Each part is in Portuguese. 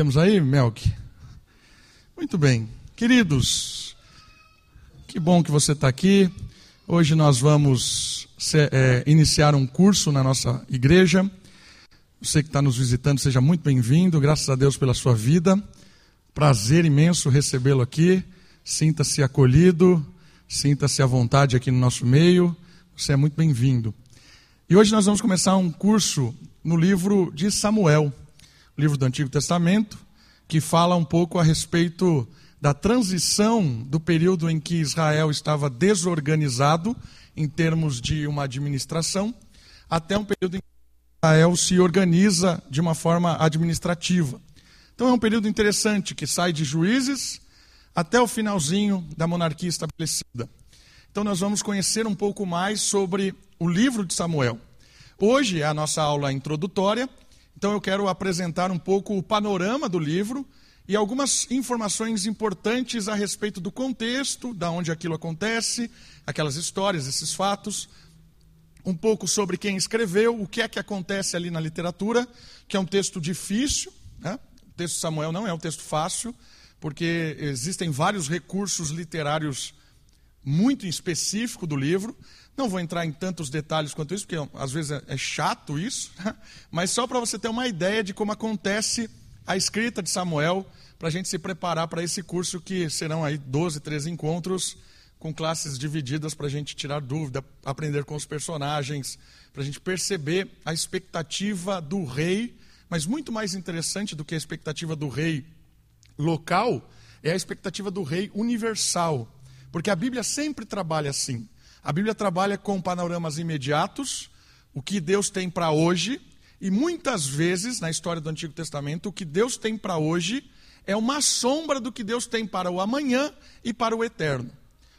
Temos aí, Melk? Muito bem. Queridos, que bom que você está aqui. Hoje nós vamos é, iniciar um curso na nossa igreja. Você que está nos visitando, seja muito bem-vindo. Graças a Deus pela sua vida. Prazer imenso recebê-lo aqui. Sinta-se acolhido, sinta-se à vontade aqui no nosso meio. Você é muito bem-vindo. E hoje nós vamos começar um curso no livro de Samuel, livro do Antigo Testamento, que fala um pouco a respeito da transição do período em que Israel estava desorganizado em termos de uma administração, até um período em que Israel se organiza de uma forma administrativa. Então é um período interessante que sai de juízes até o finalzinho da monarquia estabelecida. Então nós vamos conhecer um pouco mais sobre o livro de Samuel. Hoje é a nossa aula introdutória, então eu quero apresentar um pouco o panorama do livro e algumas informações importantes a respeito do contexto, da onde aquilo acontece, aquelas histórias, esses fatos, um pouco sobre quem escreveu, o que é que acontece ali na literatura, que é um texto difícil, né? o texto de Samuel não é um texto fácil, porque existem vários recursos literários muito específicos do livro, não vou entrar em tantos detalhes quanto isso, porque às vezes é, é chato isso, mas só para você ter uma ideia de como acontece a escrita de Samuel, para a gente se preparar para esse curso que serão aí 12, 13 encontros com classes divididas para a gente tirar dúvida, aprender com os personagens, para a gente perceber a expectativa do rei, mas muito mais interessante do que a expectativa do rei local é a expectativa do rei universal, porque a Bíblia sempre trabalha assim. A Bíblia trabalha com panoramas imediatos, o que Deus tem para hoje, e muitas vezes, na história do Antigo Testamento, o que Deus tem para hoje é uma sombra do que Deus tem para o amanhã e para o eterno.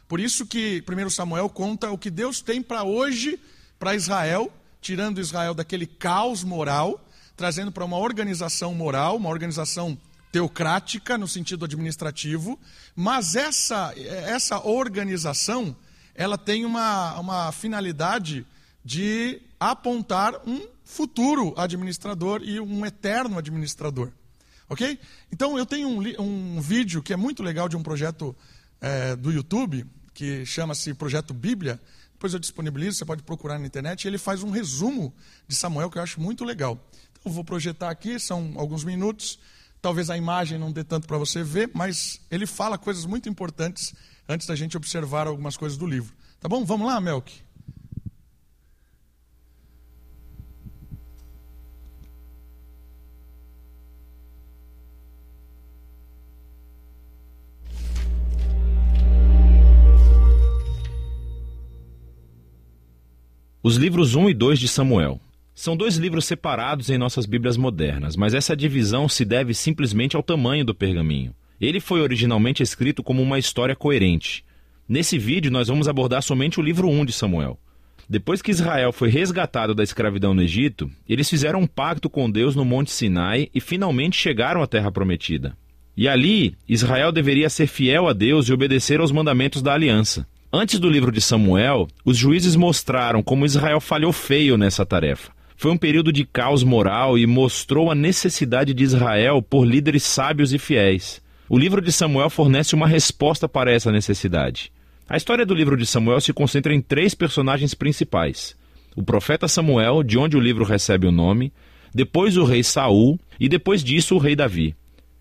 Por isso que 1 Samuel conta o que Deus tem para hoje, para Israel, tirando Israel daquele caos moral, trazendo para uma organização moral, uma organização teocrática no sentido administrativo, mas essa, essa organização ela tem uma, uma finalidade de apontar um futuro administrador e um eterno administrador. Ok? Então eu tenho um, um vídeo que é muito legal de um projeto é, do YouTube, que chama-se Projeto Bíblia. Depois eu disponibilizo, você pode procurar na internet. E ele faz um resumo de Samuel que eu acho muito legal. Então eu vou projetar aqui, são alguns minutos. Talvez a imagem não dê tanto para você ver, mas ele fala coisas muito importantes antes da gente observar algumas coisas do livro. Tá bom? Vamos lá, Melk? Os livros 1 e 2 de Samuel. São dois livros separados em nossas Bíblias modernas, mas essa divisão se deve simplesmente ao tamanho do pergaminho. Ele foi originalmente escrito como uma história coerente. Nesse vídeo, nós vamos abordar somente o livro 1 de Samuel. Depois que Israel foi resgatado da escravidão no Egito, eles fizeram um pacto com Deus no Monte Sinai e finalmente chegaram à Terra Prometida. E ali, Israel deveria ser fiel a Deus e obedecer aos mandamentos da aliança. Antes do livro de Samuel, os juízes mostraram como Israel falhou feio nessa tarefa. Foi um período de caos moral e mostrou a necessidade de Israel por líderes sábios e fiéis. O livro de Samuel fornece uma resposta para essa necessidade. A história do livro de Samuel se concentra em três personagens principais: o profeta Samuel, de onde o livro recebe o nome, depois o rei Saul e depois disso o rei Davi.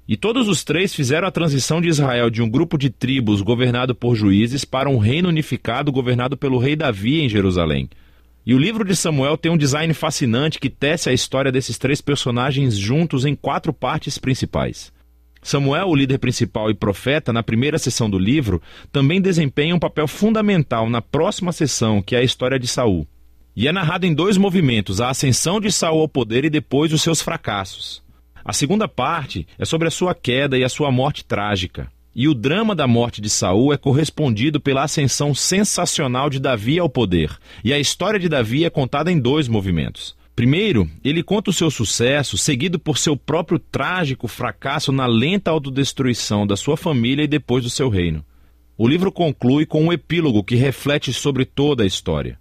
E todos os três fizeram a transição de Israel de um grupo de tribos governado por juízes para um reino unificado governado pelo rei Davi em Jerusalém. E o livro de Samuel tem um design fascinante que tece a história desses três personagens juntos em quatro partes principais. Samuel, o líder principal e profeta, na primeira sessão do livro, também desempenha um papel fundamental na próxima sessão, que é a história de Saul. E é narrado em dois movimentos: a ascensão de Saul ao poder e depois os seus fracassos. A segunda parte é sobre a sua queda e a sua morte trágica. E o drama da morte de Saul é correspondido pela ascensão sensacional de Davi ao poder. E a história de Davi é contada em dois movimentos. Primeiro, ele conta o seu sucesso, seguido por seu próprio trágico fracasso na lenta autodestruição da sua família e depois do seu reino. O livro conclui com um epílogo que reflete sobre toda a história.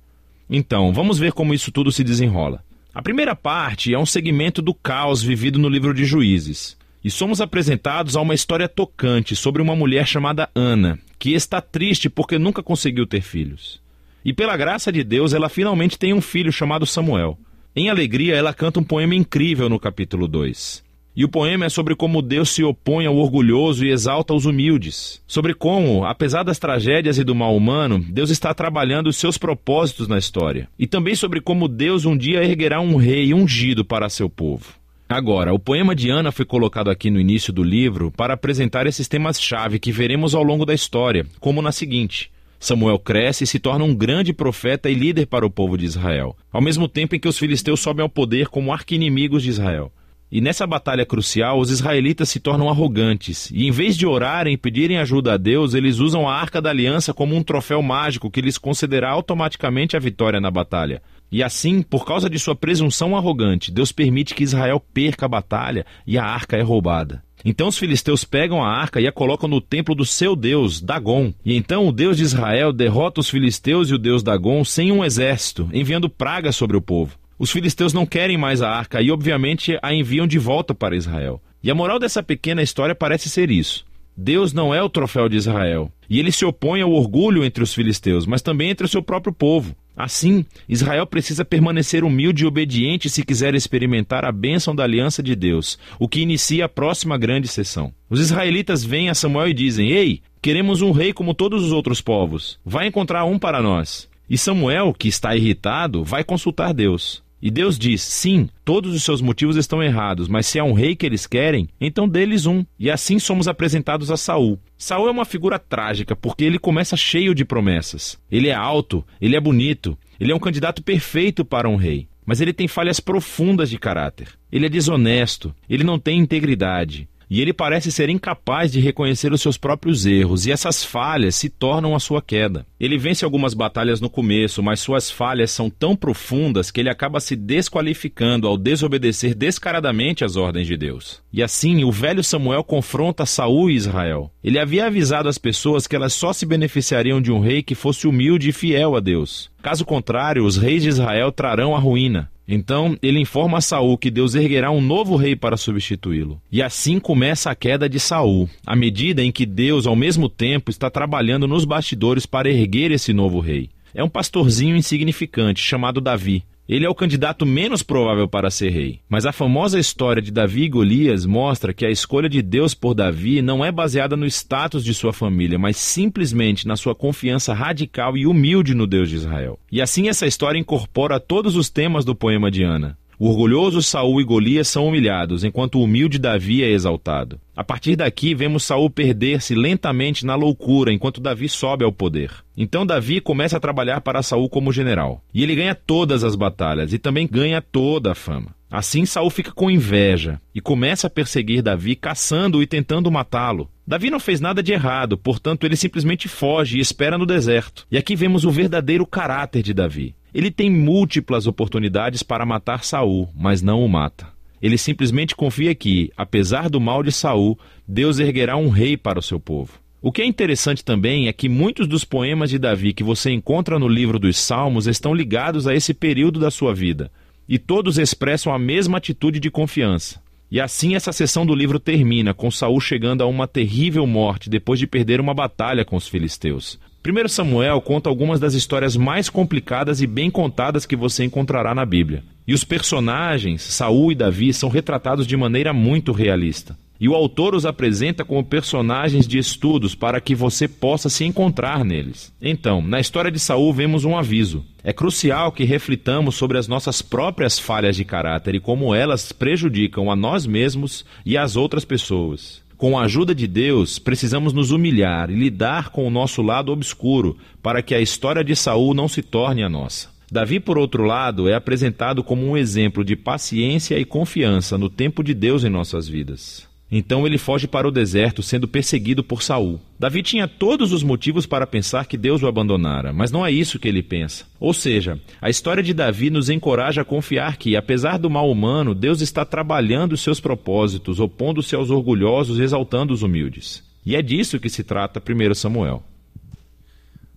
Então, vamos ver como isso tudo se desenrola. A primeira parte é um segmento do caos vivido no livro de Juízes. E somos apresentados a uma história tocante sobre uma mulher chamada Ana, que está triste porque nunca conseguiu ter filhos. E pela graça de Deus, ela finalmente tem um filho chamado Samuel. Em alegria, ela canta um poema incrível no capítulo 2. E o poema é sobre como Deus se opõe ao orgulhoso e exalta os humildes. Sobre como, apesar das tragédias e do mal humano, Deus está trabalhando os seus propósitos na história. E também sobre como Deus um dia erguerá um rei ungido para seu povo. Agora, o poema de Ana foi colocado aqui no início do livro para apresentar esses temas-chave que veremos ao longo da história, como na seguinte. Samuel cresce e se torna um grande profeta e líder para o povo de Israel, ao mesmo tempo em que os filisteus sobem ao poder como arqui-inimigos de Israel. E nessa batalha crucial, os israelitas se tornam arrogantes, e em vez de orarem e pedirem ajuda a Deus, eles usam a arca da aliança como um troféu mágico que lhes concederá automaticamente a vitória na batalha. E assim, por causa de sua presunção arrogante, Deus permite que Israel perca a batalha e a arca é roubada. Então os filisteus pegam a arca e a colocam no templo do seu deus, Dagon. E então o deus de Israel derrota os filisteus e o deus Dagon sem um exército, enviando pragas sobre o povo. Os filisteus não querem mais a arca e, obviamente, a enviam de volta para Israel. E a moral dessa pequena história parece ser isso. Deus não é o troféu de Israel. E ele se opõe ao orgulho entre os filisteus, mas também entre o seu próprio povo. Assim, Israel precisa permanecer humilde e obediente se quiser experimentar a bênção da aliança de Deus, o que inicia a próxima grande sessão. Os israelitas vêm a Samuel e dizem: Ei, queremos um rei como todos os outros povos. Vai encontrar um para nós. E Samuel, que está irritado, vai consultar Deus. E Deus diz: sim, todos os seus motivos estão errados, mas se há um rei que eles querem, então deles um. E assim somos apresentados a Saul. Saul é uma figura trágica porque ele começa cheio de promessas. Ele é alto, ele é bonito, ele é um candidato perfeito para um rei. Mas ele tem falhas profundas de caráter. Ele é desonesto, ele não tem integridade, e ele parece ser incapaz de reconhecer os seus próprios erros, e essas falhas se tornam a sua queda. Ele vence algumas batalhas no começo, mas suas falhas são tão profundas que ele acaba se desqualificando ao desobedecer descaradamente às ordens de Deus. E assim, o velho Samuel confronta Saul e Israel. Ele havia avisado as pessoas que elas só se beneficiariam de um rei que fosse humilde e fiel a Deus. Caso contrário, os reis de Israel trarão a ruína. Então ele informa a Saul que Deus erguerá um novo rei para substituí-lo. E assim começa a queda de Saul, à medida em que Deus, ao mesmo tempo, está trabalhando nos bastidores para erguer esse novo rei. É um pastorzinho insignificante chamado Davi, ele é o candidato menos provável para ser rei. Mas a famosa história de Davi e Golias mostra que a escolha de Deus por Davi não é baseada no status de sua família, mas simplesmente na sua confiança radical e humilde no Deus de Israel. E assim essa história incorpora todos os temas do poema de Ana. O orgulhoso Saul e Golias são humilhados, enquanto o humilde Davi é exaltado. A partir daqui, vemos Saul perder-se lentamente na loucura, enquanto Davi sobe ao poder. Então Davi começa a trabalhar para Saul como general. E ele ganha todas as batalhas e também ganha toda a fama. Assim Saul fica com inveja e começa a perseguir Davi, caçando-o e tentando matá-lo. Davi não fez nada de errado, portanto ele simplesmente foge e espera no deserto. E aqui vemos o verdadeiro caráter de Davi. Ele tem múltiplas oportunidades para matar Saul, mas não o mata. Ele simplesmente confia que, apesar do mal de Saul, Deus erguerá um rei para o seu povo. O que é interessante também é que muitos dos poemas de Davi que você encontra no livro dos Salmos estão ligados a esse período da sua vida, e todos expressam a mesma atitude de confiança. E assim essa sessão do livro termina com Saul chegando a uma terrível morte depois de perder uma batalha com os filisteus. 1 Samuel conta algumas das histórias mais complicadas e bem contadas que você encontrará na Bíblia. E os personagens, Saul e Davi, são retratados de maneira muito realista. E o autor os apresenta como personagens de estudos para que você possa se encontrar neles. Então, na história de Saul vemos um aviso. É crucial que reflitamos sobre as nossas próprias falhas de caráter e como elas prejudicam a nós mesmos e as outras pessoas. Com a ajuda de Deus, precisamos nos humilhar e lidar com o nosso lado obscuro para que a história de Saul não se torne a nossa. Davi, por outro lado, é apresentado como um exemplo de paciência e confiança no tempo de Deus em nossas vidas. Então ele foge para o deserto, sendo perseguido por Saul. Davi tinha todos os motivos para pensar que Deus o abandonara, mas não é isso que ele pensa. Ou seja, a história de Davi nos encoraja a confiar que, apesar do mal humano, Deus está trabalhando os seus propósitos, opondo-se aos orgulhosos exaltando os humildes. E é disso que se trata 1 Samuel.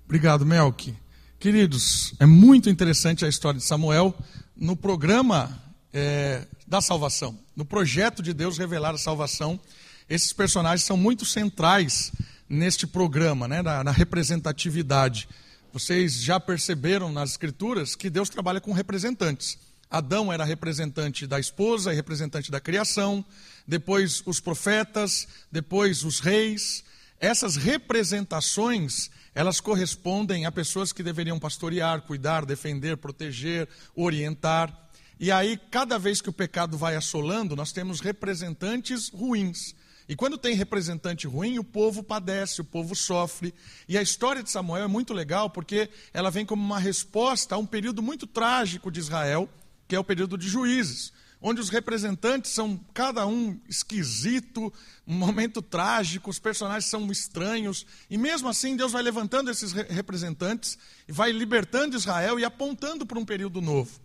Obrigado, Melk. Queridos, é muito interessante a história de Samuel. No programa é, da salvação, no projeto de Deus revelar a salvação. Esses personagens são muito centrais neste programa, né, na, na representatividade. Vocês já perceberam nas Escrituras que Deus trabalha com representantes. Adão era representante da esposa e representante da criação, depois os profetas, depois os reis. Essas representações, elas correspondem a pessoas que deveriam pastorear, cuidar, defender, proteger, orientar. E aí, cada vez que o pecado vai assolando, nós temos representantes ruins. E quando tem representante ruim, o povo padece, o povo sofre. E a história de Samuel é muito legal porque ela vem como uma resposta a um período muito trágico de Israel, que é o período de juízes, onde os representantes são cada um esquisito, um momento trágico, os personagens são estranhos. E mesmo assim, Deus vai levantando esses representantes e vai libertando Israel e apontando para um período novo.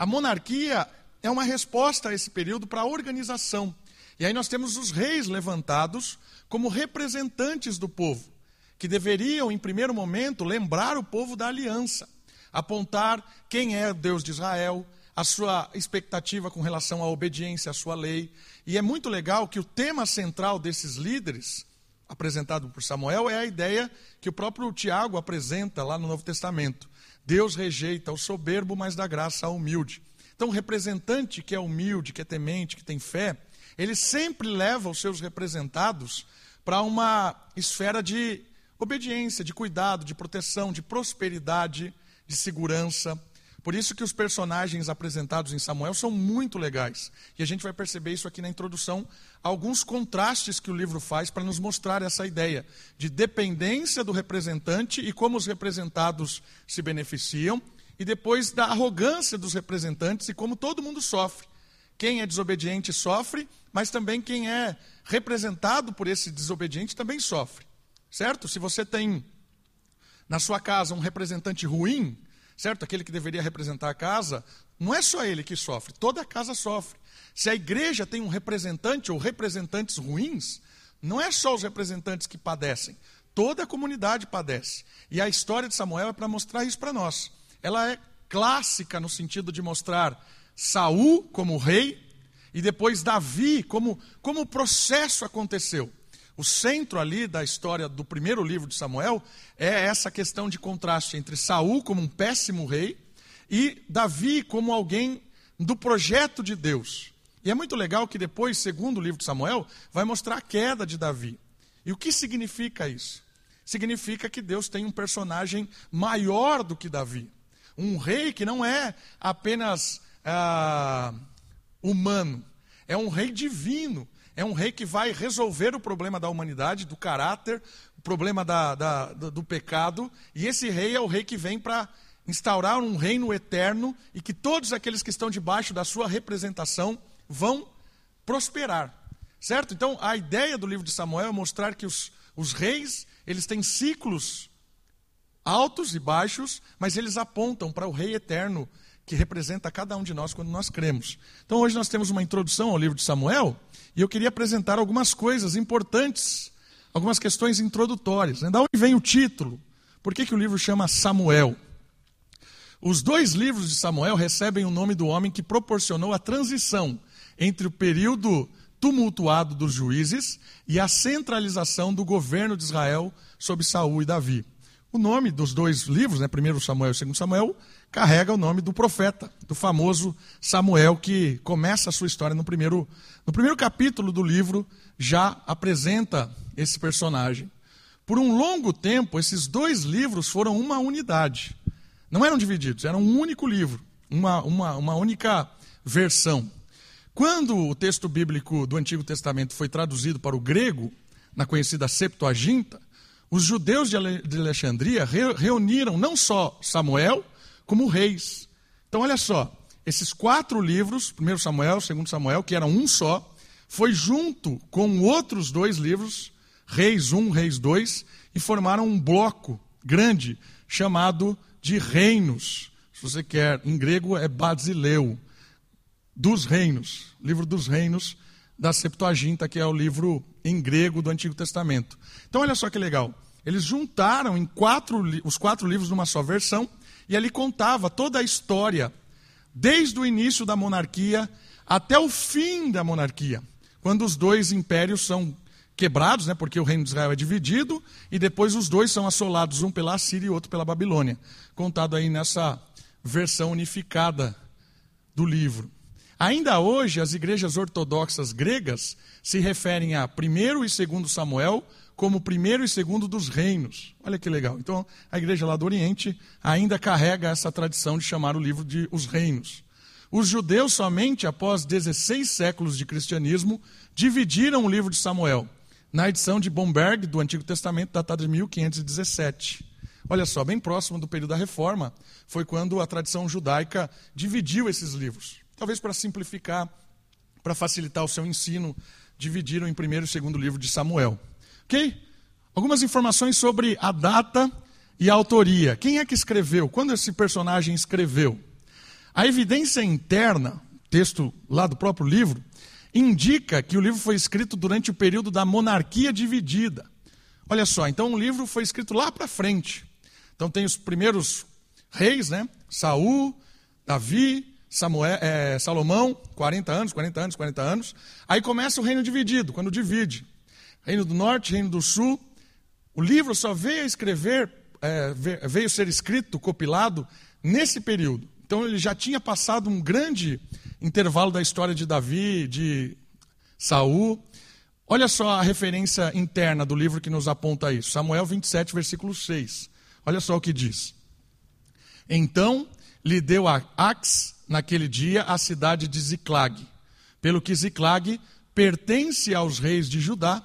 A monarquia é uma resposta a esse período para a organização. E aí nós temos os reis levantados como representantes do povo, que deveriam, em primeiro momento, lembrar o povo da aliança, apontar quem é o Deus de Israel, a sua expectativa com relação à obediência à sua lei. E é muito legal que o tema central desses líderes, apresentado por Samuel, é a ideia que o próprio Tiago apresenta lá no Novo Testamento. Deus rejeita o soberbo, mas dá graça ao humilde. Então, o representante que é humilde, que é temente, que tem fé, ele sempre leva os seus representados para uma esfera de obediência, de cuidado, de proteção, de prosperidade, de segurança. Por isso que os personagens apresentados em Samuel são muito legais. E a gente vai perceber isso aqui na introdução, alguns contrastes que o livro faz para nos mostrar essa ideia de dependência do representante e como os representados se beneficiam, e depois da arrogância dos representantes e como todo mundo sofre. Quem é desobediente sofre, mas também quem é representado por esse desobediente também sofre. Certo? Se você tem na sua casa um representante ruim, certo? Aquele que deveria representar a casa, não é só ele que sofre, toda a casa sofre. Se a igreja tem um representante ou representantes ruins, não é só os representantes que padecem, toda a comunidade padece. E a história de Samuel é para mostrar isso para nós. Ela é clássica no sentido de mostrar Saul como rei e depois Davi como como o processo aconteceu. O centro ali da história do primeiro livro de Samuel é essa questão de contraste entre Saul como um péssimo rei e Davi como alguém do projeto de Deus. E é muito legal que depois, segundo o livro de Samuel, vai mostrar a queda de Davi. E o que significa isso? Significa que Deus tem um personagem maior do que Davi. Um rei que não é apenas ah, humano, é um rei divino é um rei que vai resolver o problema da humanidade, do caráter, o problema da, da, do pecado. E esse rei é o rei que vem para instaurar um reino eterno e que todos aqueles que estão debaixo da sua representação vão prosperar. Certo? Então, a ideia do livro de Samuel é mostrar que os, os reis, eles têm ciclos altos e baixos, mas eles apontam para o rei eterno que representa cada um de nós quando nós cremos. Então, hoje nós temos uma introdução ao livro de Samuel, e eu queria apresentar algumas coisas importantes, algumas questões introdutórias. Né? Da onde vem o título? Por que, que o livro chama Samuel? Os dois livros de Samuel recebem o nome do homem que proporcionou a transição entre o período tumultuado dos juízes e a centralização do governo de Israel sob Saul e Davi. O nome dos dois livros, né, primeiro Samuel e segundo Samuel, carrega o nome do profeta, do famoso Samuel, que começa a sua história no primeiro, no primeiro capítulo do livro, já apresenta esse personagem. Por um longo tempo, esses dois livros foram uma unidade. Não eram divididos, era um único livro, uma, uma, uma única versão. Quando o texto bíblico do Antigo Testamento foi traduzido para o grego, na conhecida Septuaginta, os judeus de Alexandria reuniram não só Samuel, como reis. Então, olha só, esses quatro livros, 1 Samuel, 2 Samuel, que eram um só, foi junto com outros dois livros, Reis 1, Reis 2, e formaram um bloco grande chamado de reinos. Se você quer, em grego é Basileu, dos reinos, livro dos reinos da Septuaginta, que é o livro em grego do Antigo Testamento. Então, olha só que legal. Eles juntaram em quatro, os quatro livros numa só versão e ali contava toda a história desde o início da monarquia até o fim da monarquia, quando os dois impérios são quebrados, né, porque o reino de Israel é dividido, e depois os dois são assolados, um pela Síria e outro pela Babilônia. Contado aí nessa versão unificada do livro. Ainda hoje, as igrejas ortodoxas gregas se referem a primeiro e segundo Samuel como primeiro e segundo dos reinos. Olha que legal. Então, a igreja lá do Oriente ainda carrega essa tradição de chamar o livro de os reinos. Os judeus, somente após 16 séculos de cristianismo, dividiram o livro de Samuel, na edição de Bomberg, do Antigo Testamento, datada de 1517. Olha só, bem próximo do período da Reforma, foi quando a tradição judaica dividiu esses livros. Talvez para simplificar, para facilitar o seu ensino, dividiram em primeiro e segundo livro de Samuel. Ok? Algumas informações sobre a data e a autoria. Quem é que escreveu? Quando esse personagem escreveu? A evidência interna, texto lá do próprio livro, indica que o livro foi escrito durante o período da monarquia dividida. Olha só, então o livro foi escrito lá para frente. Então tem os primeiros reis, né? Saul, Davi, Samuel, é, Salomão, 40 anos, 40 anos, 40 anos. Aí começa o reino dividido, quando divide. Reino do Norte, Reino do Sul. O livro só veio a escrever, é, veio ser escrito, compilado, nesse período. Então ele já tinha passado um grande intervalo da história de Davi, de Saul. Olha só a referência interna do livro que nos aponta isso. Samuel 27, versículo 6. Olha só o que diz. Então lhe deu a Ax naquele dia a cidade de Ziclag, pelo que Ziclag pertence aos reis de Judá.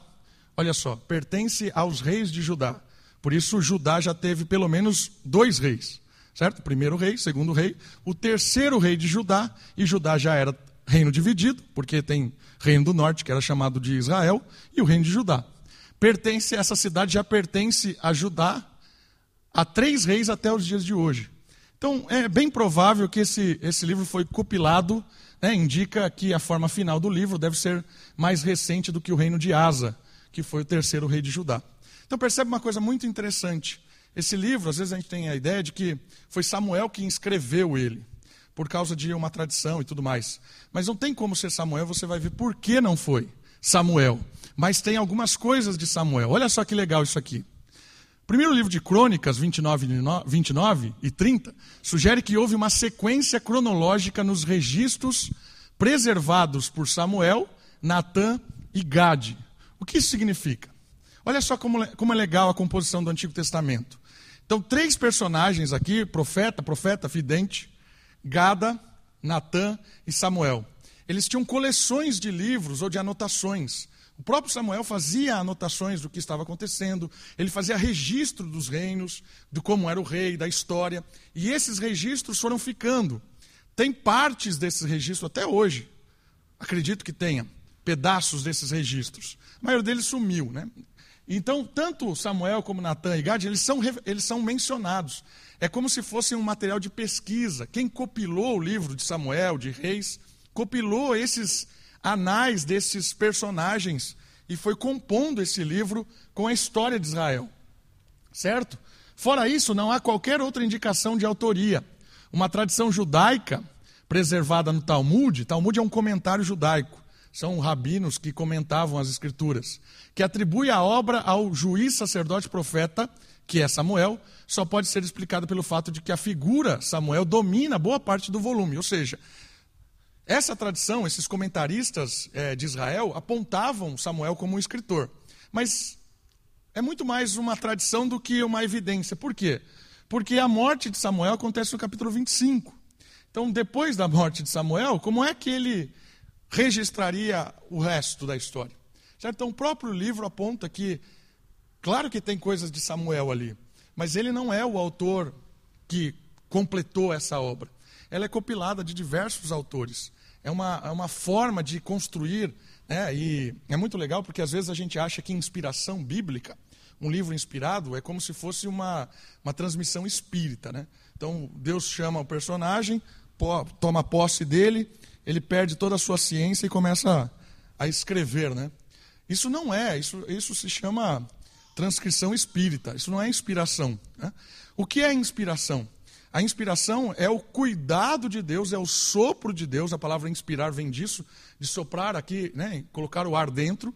Olha só, pertence aos reis de Judá. Por isso Judá já teve pelo menos dois reis certo? Primeiro rei, segundo rei, o terceiro rei de Judá, e Judá já era reino dividido, porque tem reino do norte, que era chamado de Israel, e o reino de Judá. Pertence, essa cidade já pertence a Judá há três reis até os dias de hoje. Então, é bem provável que esse, esse livro foi compilado, né, indica que a forma final do livro deve ser mais recente do que o reino de Asa, que foi o terceiro rei de Judá. Então, percebe uma coisa muito interessante. Esse livro, às vezes a gente tem a ideia de que foi Samuel que escreveu ele, por causa de uma tradição e tudo mais. Mas não tem como ser Samuel, você vai ver por que não foi Samuel. Mas tem algumas coisas de Samuel. Olha só que legal isso aqui. Primeiro livro de Crônicas, 29, 29 e 30, sugere que houve uma sequência cronológica nos registros preservados por Samuel, Natã e Gade. O que isso significa? Olha só como, como é legal a composição do Antigo Testamento. Então, três personagens aqui: profeta, profeta, vidente, Gada, Natã e Samuel. Eles tinham coleções de livros ou de anotações. O próprio Samuel fazia anotações do que estava acontecendo, ele fazia registro dos reinos, de como era o rei, da história, e esses registros foram ficando. Tem partes desses registros até hoje. Acredito que tenha pedaços desses registros. Maioria deles sumiu, né? Então, tanto Samuel como Natan e Gad, eles são, eles são mencionados. É como se fosse um material de pesquisa. Quem copilou o livro de Samuel, de Reis, copilou esses anais desses personagens e foi compondo esse livro com a história de Israel. Certo? Fora isso, não há qualquer outra indicação de autoria. Uma tradição judaica preservada no Talmud, Talmud é um comentário judaico são rabinos que comentavam as escrituras, que atribui a obra ao juiz, sacerdote, profeta, que é Samuel, só pode ser explicada pelo fato de que a figura Samuel domina boa parte do volume. Ou seja, essa tradição, esses comentaristas é, de Israel apontavam Samuel como um escritor. Mas é muito mais uma tradição do que uma evidência. Por quê? Porque a morte de Samuel acontece no capítulo 25. Então, depois da morte de Samuel, como é que ele registraria o resto da história. Certo? Então, o próprio livro aponta que, claro que tem coisas de Samuel ali, mas ele não é o autor que completou essa obra. Ela é compilada de diversos autores. É uma, é uma forma de construir, né? e é muito legal porque às vezes a gente acha que inspiração bíblica, um livro inspirado, é como se fosse uma, uma transmissão espírita. Né? Então, Deus chama o personagem, toma posse dele, ele perde toda a sua ciência e começa a, a escrever, né? Isso não é, isso, isso se chama transcrição espírita, isso não é inspiração. Né? O que é inspiração? A inspiração é o cuidado de Deus, é o sopro de Deus. A palavra inspirar vem disso, de soprar aqui, né, colocar o ar dentro.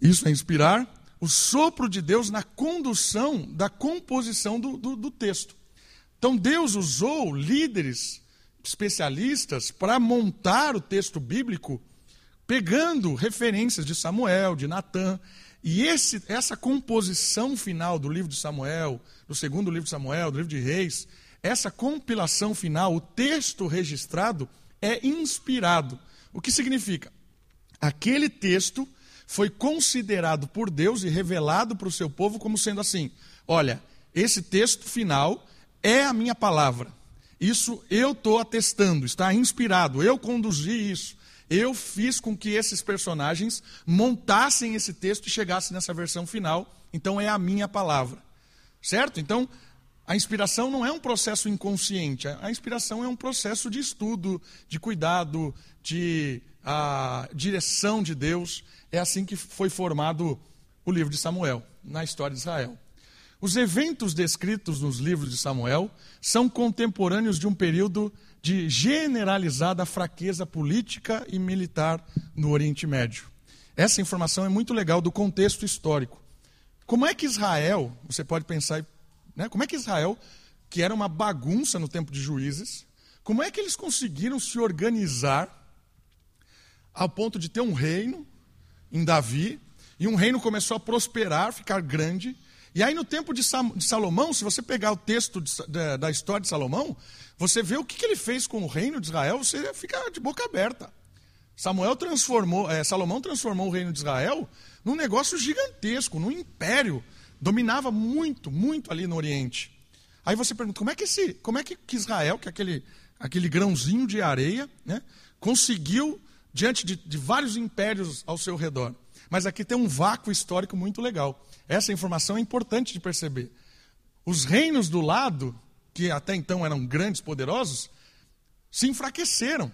Isso é inspirar. O sopro de Deus na condução da composição do, do, do texto. Então Deus usou líderes, especialistas, para montar o texto bíblico, pegando referências de Samuel, de Natã. E esse, essa composição final do livro de Samuel, do segundo livro de Samuel, do livro de Reis, essa compilação final, o texto registrado, é inspirado. O que significa? Aquele texto foi considerado por Deus e revelado para o seu povo como sendo assim: olha, esse texto final é a minha palavra. Isso eu estou atestando, está inspirado, eu conduzi isso. Eu fiz com que esses personagens montassem esse texto e chegassem nessa versão final. Então é a minha palavra. Certo? Então, a inspiração não é um processo inconsciente. A inspiração é um processo de estudo, de cuidado, de a, direção de Deus. É assim que foi formado o livro de Samuel, na história de Israel. Os eventos descritos nos livros de Samuel são contemporâneos de um período de generalizada fraqueza política e militar no Oriente Médio. Essa informação é muito legal do contexto histórico. Como é que Israel, você pode pensar, né, como é que Israel, que era uma bagunça no tempo de juízes, como é que eles conseguiram se organizar ao ponto de ter um reino em Davi, e um reino começou a prosperar, ficar grande, e aí, no tempo de Salomão, se você pegar o texto da história de Salomão, você vê o que ele fez com o reino de Israel, você fica de boca aberta. Samuel transformou, é, Salomão transformou o reino de Israel num negócio gigantesco, num império. Dominava muito, muito ali no Oriente. Aí você pergunta, como é que, esse, como é que Israel, que é aquele, aquele grãozinho de areia, né, conseguiu, diante de, de vários impérios ao seu redor? Mas aqui tem um vácuo histórico muito legal. Essa informação é importante de perceber. Os reinos do lado, que até então eram grandes, poderosos, se enfraqueceram.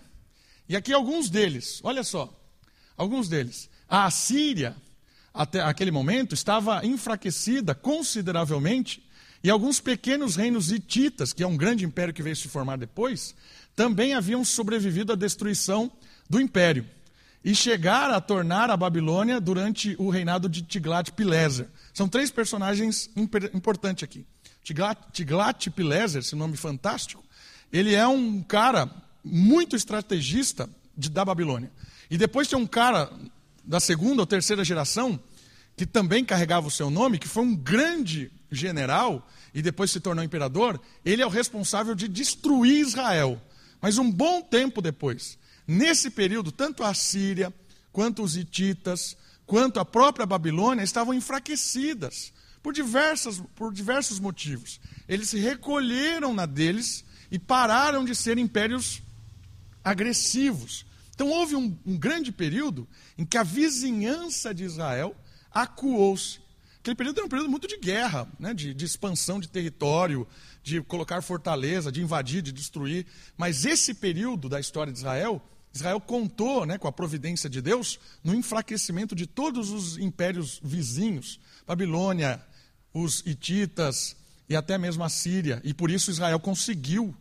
E aqui alguns deles, olha só, alguns deles. A Assíria, até aquele momento, estava enfraquecida consideravelmente, e alguns pequenos reinos hititas, que é um grande império que veio se formar depois, também haviam sobrevivido à destruição do império e chegar a tornar a Babilônia durante o reinado de Tiglat-Pileser. São três personagens importantes aqui. Tiglat-Pileser, esse nome fantástico, ele é um cara muito estrategista de, da Babilônia. E depois tem um cara da segunda ou terceira geração que também carregava o seu nome, que foi um grande general e depois se tornou imperador. Ele é o responsável de destruir Israel. Mas um bom tempo depois, Nesse período, tanto a Síria, quanto os hititas, quanto a própria Babilônia estavam enfraquecidas por, diversas, por diversos motivos. Eles se recolheram na deles e pararam de ser impérios agressivos. Então houve um, um grande período em que a vizinhança de Israel acuou-se. Aquele período era um período muito de guerra, né, de, de expansão de território, de colocar fortaleza, de invadir, de destruir. Mas esse período da história de Israel Israel contou né, com a providência de Deus no enfraquecimento de todos os impérios vizinhos, Babilônia, os hititas e até mesmo a Síria. E por isso Israel conseguiu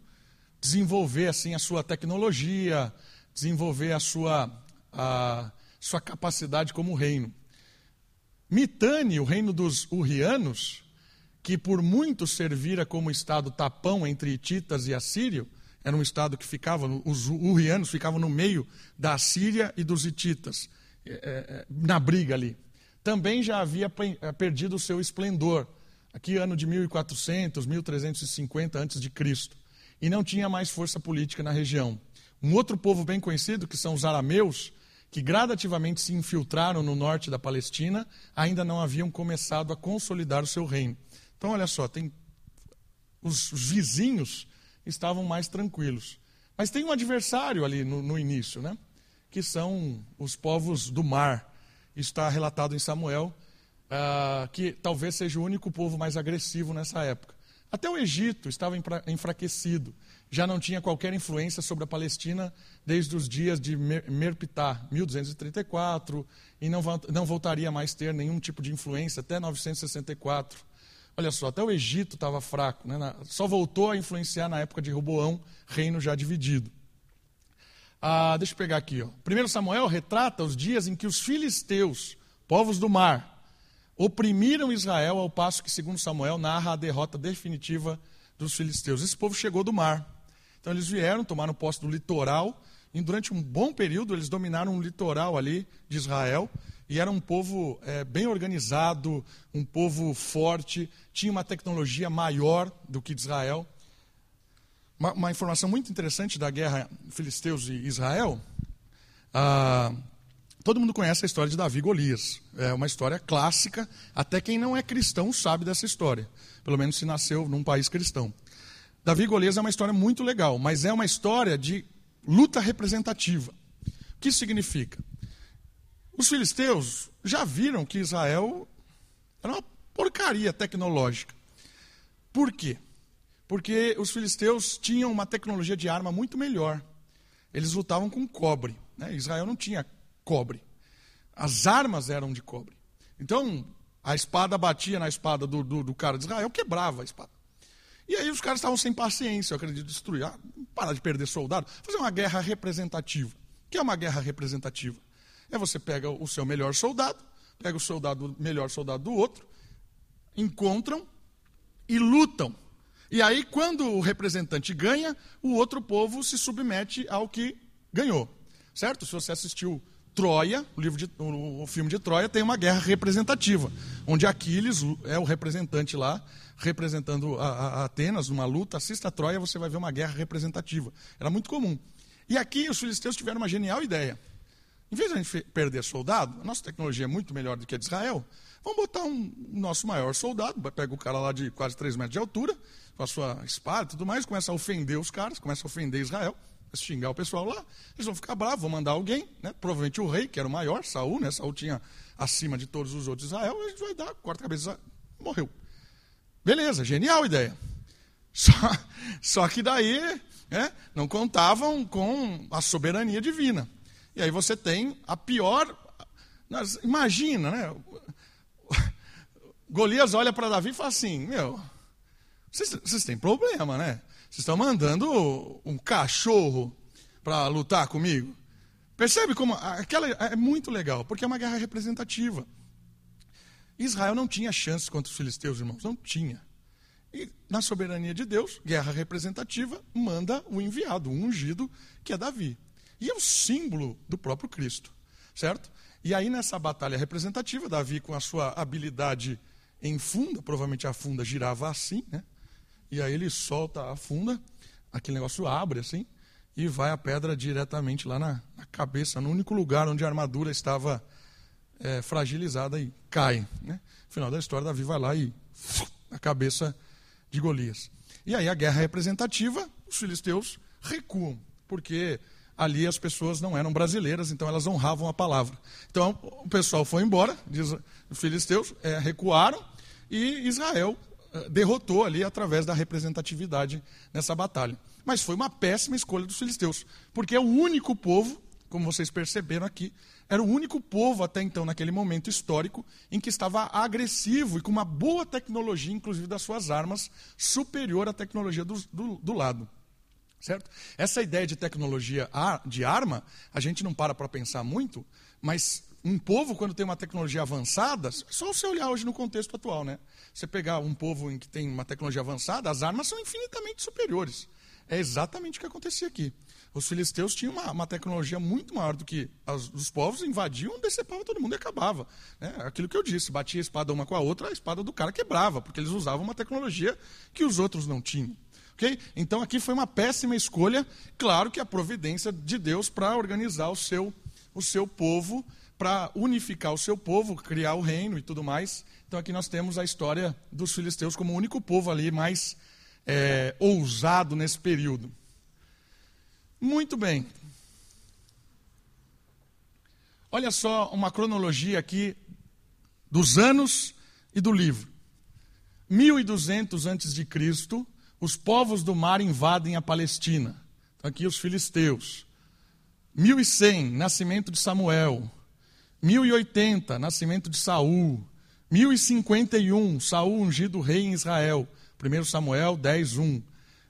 desenvolver assim a sua tecnologia, desenvolver a sua, a sua capacidade como reino. Mitane, o reino dos Urianos, que por muito servira como estado tapão entre hititas e assírio, era um estado que ficava, os urianos ficavam no meio da Síria e dos hititas, é, é, é, na briga ali. Também já havia perdido o seu esplendor, aqui ano de 1400, 1350 a.C., e não tinha mais força política na região. Um outro povo bem conhecido, que são os arameus, que gradativamente se infiltraram no norte da Palestina, ainda não haviam começado a consolidar o seu reino. Então, olha só, tem os vizinhos estavam mais tranquilos. Mas tem um adversário ali no, no início, né? que são os povos do mar. Está relatado em Samuel, uh, que talvez seja o único povo mais agressivo nessa época. Até o Egito estava enfraquecido, já não tinha qualquer influência sobre a Palestina desde os dias de Merpitah, 1234, e não, não voltaria mais ter nenhum tipo de influência até 964. Olha só, até o Egito estava fraco, né? só voltou a influenciar na época de Roboão, reino já dividido. Ah, deixa eu pegar aqui. Ó. 1 Samuel retrata os dias em que os filisteus, povos do mar, oprimiram Israel, ao passo que, segundo Samuel, narra a derrota definitiva dos filisteus. Esse povo chegou do mar. Então eles vieram, tomaram posse do litoral, e durante um bom período eles dominaram o litoral ali de Israel, e era um povo é, bem organizado, um povo forte, tinha uma tecnologia maior do que de Israel. Uma, uma informação muito interessante da guerra filisteus e Israel. Ah, todo mundo conhece a história de Davi e Golias. É uma história clássica, até quem não é cristão sabe dessa história, pelo menos se nasceu num país cristão. Davi e Golias é uma história muito legal, mas é uma história de luta representativa. O que isso significa? Os filisteus já viram que Israel era uma porcaria tecnológica. Por quê? Porque os filisteus tinham uma tecnologia de arma muito melhor. Eles lutavam com cobre. Né? Israel não tinha cobre. As armas eram de cobre. Então, a espada batia na espada do, do, do cara de Israel, quebrava a espada. E aí os caras estavam sem paciência, eu acredito, destruir. Ah, parar de perder soldado. Fazer uma guerra representativa. O que é uma guerra representativa? É você pega o seu melhor soldado, pega o soldado, melhor soldado do outro, encontram e lutam. E aí, quando o representante ganha, o outro povo se submete ao que ganhou. Certo? Se você assistiu Troia, o, livro de, o, filme de Troia, tem uma guerra representativa, onde Aquiles é o representante lá, representando a, a Atenas numa luta. Assista a Troia, você vai ver uma guerra representativa. Era muito comum. E aqui os filisteus tiveram uma genial ideia. Em vez de a gente perder soldado, a nossa tecnologia é muito melhor do que a de Israel, vamos botar um nosso maior soldado, pega o cara lá de quase 3 metros de altura, com a sua espada e tudo mais, começa a ofender os caras, começa a ofender Israel, a xingar o pessoal lá, eles vão ficar bravos, vão mandar alguém, né? provavelmente o rei, que era o maior, Saul, né? Saul tinha acima de todos os outros Israel, a gente vai dar, corta a cabeça, morreu. Beleza, genial ideia. Só, só que daí né, não contavam com a soberania divina. E aí você tem a pior. Imagina, né? Golias olha para Davi e fala assim: Meu, vocês, vocês têm problema, né? Vocês estão mandando um cachorro para lutar comigo? Percebe como aquela é muito legal, porque é uma guerra representativa. Israel não tinha chance contra os filisteus, irmãos, não tinha. E na soberania de Deus, guerra representativa, manda o enviado, o ungido, que é Davi. E é o símbolo do próprio Cristo, certo? E aí nessa batalha representativa, Davi com a sua habilidade em funda, provavelmente a funda girava assim, né? E aí ele solta a funda, aquele negócio abre assim, e vai a pedra diretamente lá na, na cabeça, no único lugar onde a armadura estava é, fragilizada e cai. Né? Final da história, Davi vai lá e a cabeça de Golias. E aí a guerra representativa, os filisteus recuam, porque ali as pessoas não eram brasileiras, então elas honravam a palavra. Então o pessoal foi embora, diz, os filisteus é, recuaram e Israel é, derrotou ali através da representatividade nessa batalha. Mas foi uma péssima escolha dos filisteus, porque é o único povo, como vocês perceberam aqui, era o único povo até então, naquele momento histórico, em que estava agressivo e com uma boa tecnologia, inclusive das suas armas, superior à tecnologia do, do, do lado. Certo? Essa ideia de tecnologia de arma, a gente não para para pensar muito, mas um povo, quando tem uma tecnologia avançada, só você olhar hoje no contexto atual, né? Você pegar um povo em que tem uma tecnologia avançada, as armas são infinitamente superiores. É exatamente o que acontecia aqui. Os filisteus tinham uma, uma tecnologia muito maior do que as, os povos, invadiam, decepavam todo mundo e acabava. Né? Aquilo que eu disse, batia a espada uma com a outra, a espada do cara quebrava, porque eles usavam uma tecnologia que os outros não tinham. Okay? Então aqui foi uma péssima escolha, claro que a providência de Deus para organizar o seu, o seu povo, para unificar o seu povo, criar o reino e tudo mais. Então aqui nós temos a história dos filisteus como o único povo ali mais é, ousado nesse período. Muito bem. Olha só uma cronologia aqui dos anos e do livro. 1200 antes de Cristo, os povos do mar invadem a Palestina. Então, aqui os filisteus. 1100, nascimento de Samuel. 1080, nascimento de Saul. 1051, Saul ungido rei em Israel. 1 Samuel 10, 1.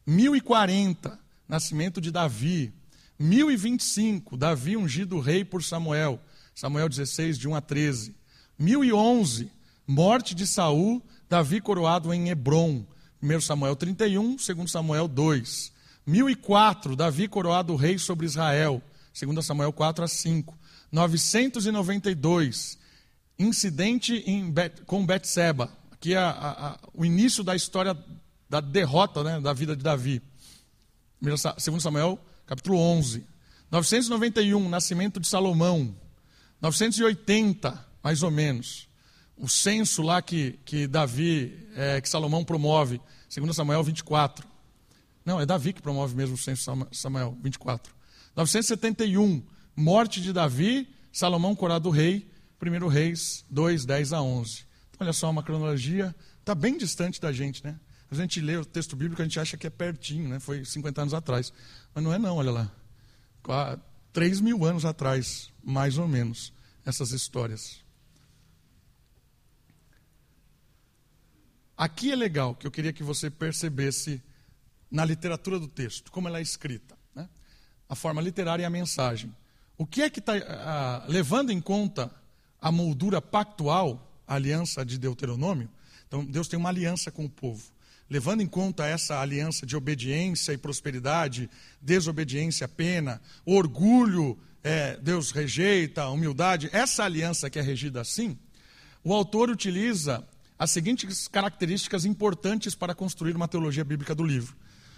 1040, nascimento de Davi. 1025, Davi ungido rei por Samuel. Samuel 16, de 1 a 13. 1011, morte de Saul, Davi coroado em Hebron. 1 Samuel 31, 2 Samuel 2. 1004, Davi coroado rei sobre Israel. 2 Samuel 4 a 5. 992, incidente Bet, com Betseba. Aqui é a, a, o início da história da derrota né, da vida de Davi. 2 Samuel, capítulo 11. 991, nascimento de Salomão. 980, mais ou menos. O censo lá que, que Davi, é, que Salomão promove. 2 Samuel 24. Não, é Davi que promove mesmo o censo Samuel 24. 971, morte de Davi, Salomão corado rei. 1 Reis 2, 10 a 11. Então, olha só, uma cronologia, está bem distante da gente, né? A gente lê o texto bíblico, a gente acha que é pertinho, né? Foi 50 anos atrás. Mas não é não, olha lá. 3 mil anos atrás, mais ou menos, essas histórias. Aqui é legal, que eu queria que você percebesse na literatura do texto, como ela é escrita. Né? A forma literária e a mensagem. O que é que está, levando em conta a moldura pactual, a aliança de Deuteronômio, então Deus tem uma aliança com o povo. Levando em conta essa aliança de obediência e prosperidade, desobediência, pena, orgulho, é, Deus rejeita, humildade, essa aliança que é regida assim, o autor utiliza as seguintes características importantes para construir uma teologia bíblica do livro.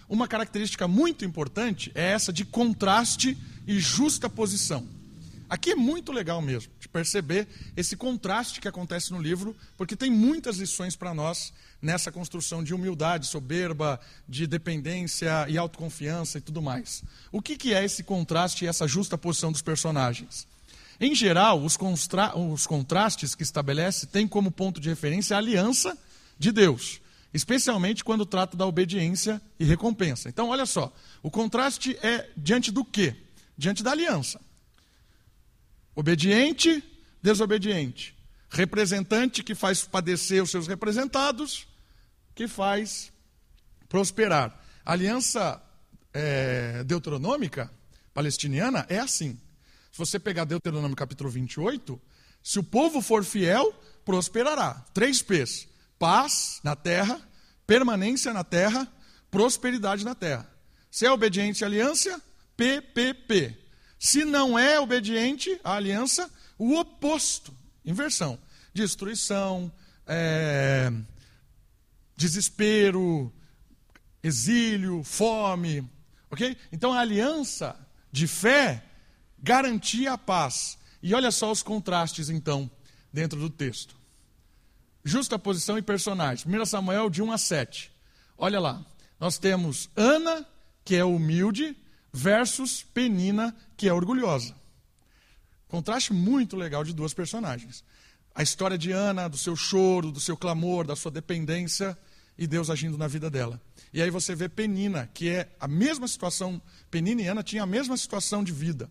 Uma característica muito importante é essa de contraste e justa posição. Aqui é muito legal mesmo de perceber esse contraste que acontece no livro, porque tem muitas lições para nós nessa construção de humildade, soberba, de dependência e autoconfiança e tudo mais. O que, que é esse contraste e essa justa posição dos personagens? Em geral, os, os contrastes que estabelece têm como ponto de referência a aliança de Deus, especialmente quando trata da obediência e recompensa. Então, olha só, o contraste é diante do quê? Diante da aliança. Obediente, desobediente. Representante que faz padecer os seus representados, que faz prosperar. A aliança é, deuteronômica palestiniana é assim. Você pegar Deuteronômio capítulo 28, se o povo for fiel, prosperará. Três P's: paz na terra, permanência na terra, prosperidade na terra. Se é obediente à aliança, PPP. Se não é obediente à aliança, o oposto, inversão. Destruição, é, desespero, exílio, fome. Ok? Então a aliança de fé garantia a paz. E olha só os contrastes, então, dentro do texto. Justa posição e personagens. 1 Samuel de 1 a 7. Olha lá. Nós temos Ana, que é humilde, versus Penina, que é orgulhosa. Contraste muito legal de duas personagens. A história de Ana, do seu choro, do seu clamor, da sua dependência e Deus agindo na vida dela. E aí você vê Penina, que é a mesma situação. Penina e Ana tinham a mesma situação de vida,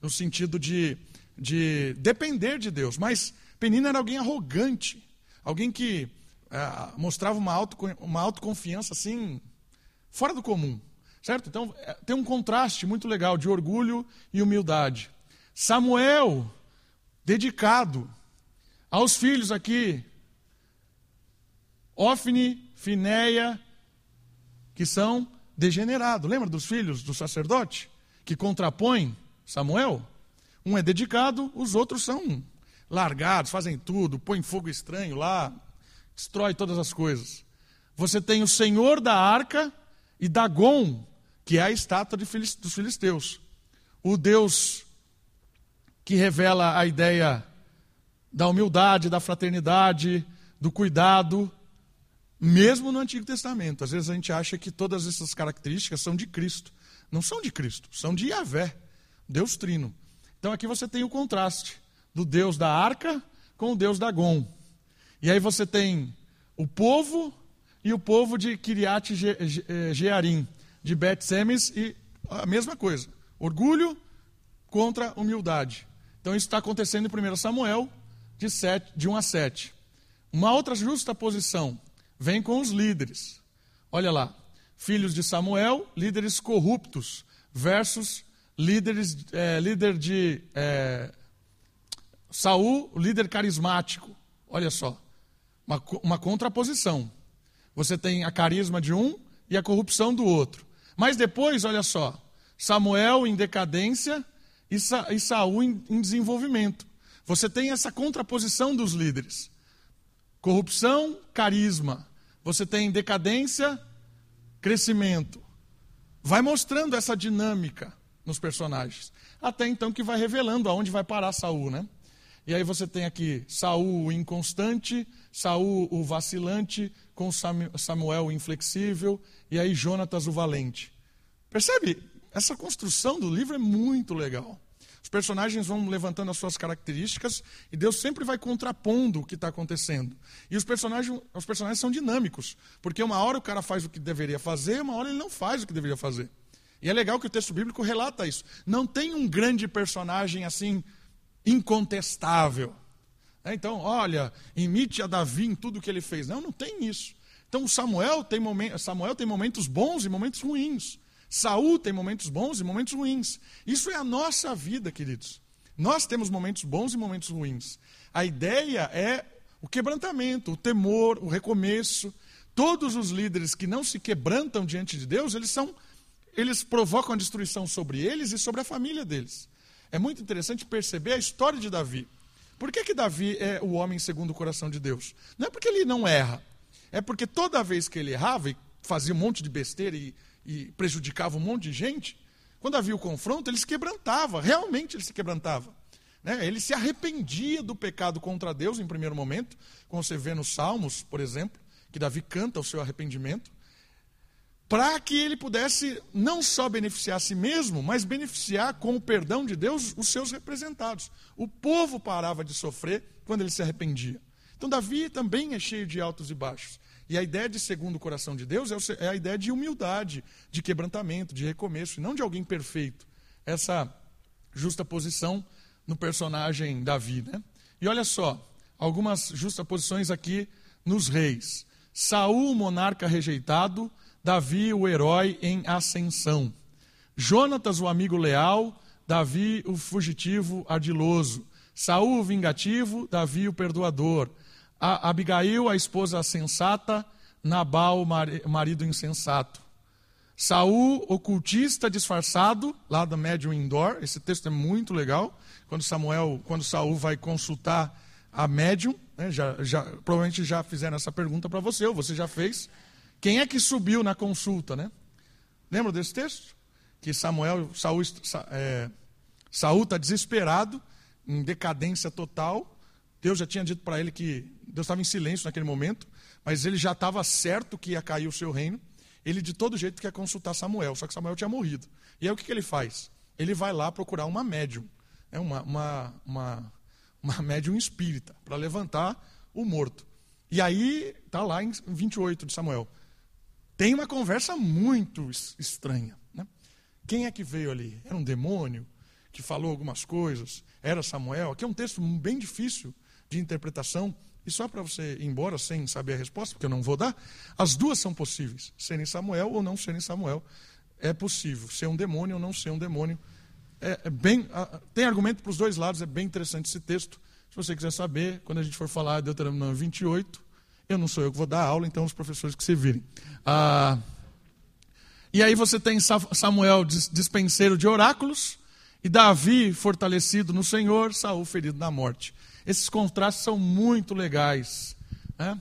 no sentido de, de depender de Deus. Mas Penina era alguém arrogante, alguém que é, mostrava uma, auto, uma autoconfiança assim, fora do comum. Certo? Então, é, tem um contraste muito legal de orgulho e humildade. Samuel, dedicado aos filhos aqui, Ofne, Finéia, que são degenerados. Lembra dos filhos do sacerdote? Que contrapõem Samuel? Um é dedicado, os outros são largados, fazem tudo, põem fogo estranho lá, destrói todas as coisas. Você tem o senhor da arca e Dagon, que é a estátua dos filisteus. O Deus que revela a ideia da humildade, da fraternidade, do cuidado, mesmo no Antigo Testamento. Às vezes a gente acha que todas essas características são de Cristo. Não são de Cristo, são de Yahvé, Deus Trino. Então aqui você tem o contraste do Deus da arca com o Deus da Gon. E aí você tem o povo e o povo de Kiriat Jearim de Bet e a mesma coisa. Orgulho contra humildade. Então isso está acontecendo em 1 Samuel, de, 7, de 1 a 7. Uma outra justa posição vem com os líderes. Olha lá, filhos de Samuel, líderes corruptos, versus líderes, é, líder de é, Saul, líder carismático. Olha só, uma, uma contraposição. Você tem a carisma de um e a corrupção do outro. Mas depois, olha só, Samuel em decadência e, Sa e Saul em, em desenvolvimento. Você tem essa contraposição dos líderes. Corrupção, carisma. Você tem decadência, crescimento. Vai mostrando essa dinâmica nos personagens. Até então que vai revelando aonde vai parar Saul, né? E aí você tem aqui Saul o inconstante, Saul o vacilante, com Samuel o inflexível, e aí Jonatas o valente. Percebe? Essa construção do livro é muito legal. Os personagens vão levantando as suas características e Deus sempre vai contrapondo o que está acontecendo. E os personagens, os personagens são dinâmicos, porque uma hora o cara faz o que deveria fazer, uma hora ele não faz o que deveria fazer. E é legal que o texto bíblico relata isso. Não tem um grande personagem assim incontestável. É, então, olha, imite a Davi em tudo que ele fez. Não, não tem isso. Então, Samuel tem, momen Samuel tem momentos bons e momentos ruins. Saul tem momentos bons e momentos ruins. Isso é a nossa vida, queridos. Nós temos momentos bons e momentos ruins. A ideia é o quebrantamento, o temor, o recomeço. Todos os líderes que não se quebrantam diante de Deus, eles são eles provocam a destruição sobre eles e sobre a família deles. É muito interessante perceber a história de Davi. Por que, que Davi é o homem segundo o coração de Deus? Não é porque ele não erra, é porque toda vez que ele errava e fazia um monte de besteira e e prejudicava um monte de gente, quando havia o confronto, ele se quebrantava, realmente ele se quebrantava. Né? Ele se arrependia do pecado contra Deus em primeiro momento, como você vê nos Salmos, por exemplo, que Davi canta o seu arrependimento, para que ele pudesse não só beneficiar a si mesmo, mas beneficiar com o perdão de Deus os seus representados. O povo parava de sofrer quando ele se arrependia. Então, Davi também é cheio de altos e baixos. E a ideia de segundo o coração de Deus é, é a ideia de humildade, de quebrantamento, de recomeço, e não de alguém perfeito. Essa justa posição no personagem Davi. Né? E olha só, algumas justaposições aqui nos reis. Saul, monarca rejeitado, Davi, o herói em ascensão. Jonatas, o amigo leal, Davi, o fugitivo ardiloso. Saul, o vingativo, Davi, o perdoador a Abigail, a esposa sensata, Nabal, o marido insensato. Saul, ocultista disfarçado, lá da médium indoor. Esse texto é muito legal. Quando Samuel, quando Saul vai consultar a médium, né, já, já, provavelmente já fizeram essa pergunta para você, ou você já fez. Quem é que subiu na consulta, né? Lembra desse texto? Que Samuel, Saul está é, tá desesperado, em decadência total, Deus já tinha dito para ele que Deus estava em silêncio naquele momento, mas ele já estava certo que ia cair o seu reino. Ele de todo jeito quer consultar Samuel, só que Samuel tinha morrido. E aí o que, que ele faz? Ele vai lá procurar uma médium, é uma, uma, uma, uma médium espírita, para levantar o morto. E aí está lá em 28 de Samuel. Tem uma conversa muito estranha. Né? Quem é que veio ali? Era um demônio que falou algumas coisas? Era Samuel? Aqui é um texto bem difícil de interpretação, e só para você ir embora sem saber a resposta, porque eu não vou dar, as duas são possíveis, serem Samuel ou não serem Samuel. É possível ser um demônio ou não ser um demônio. É, é bem, tem argumento para os dois lados, é bem interessante esse texto. Se você quiser saber, quando a gente for falar de Deuteronômio 28, eu não sou eu que vou dar aula, então os professores que se virem. Ah, e aí você tem Samuel dispenseiro de oráculos, e Davi fortalecido no Senhor, Saul ferido na morte. Esses contrastes são muito legais. Né?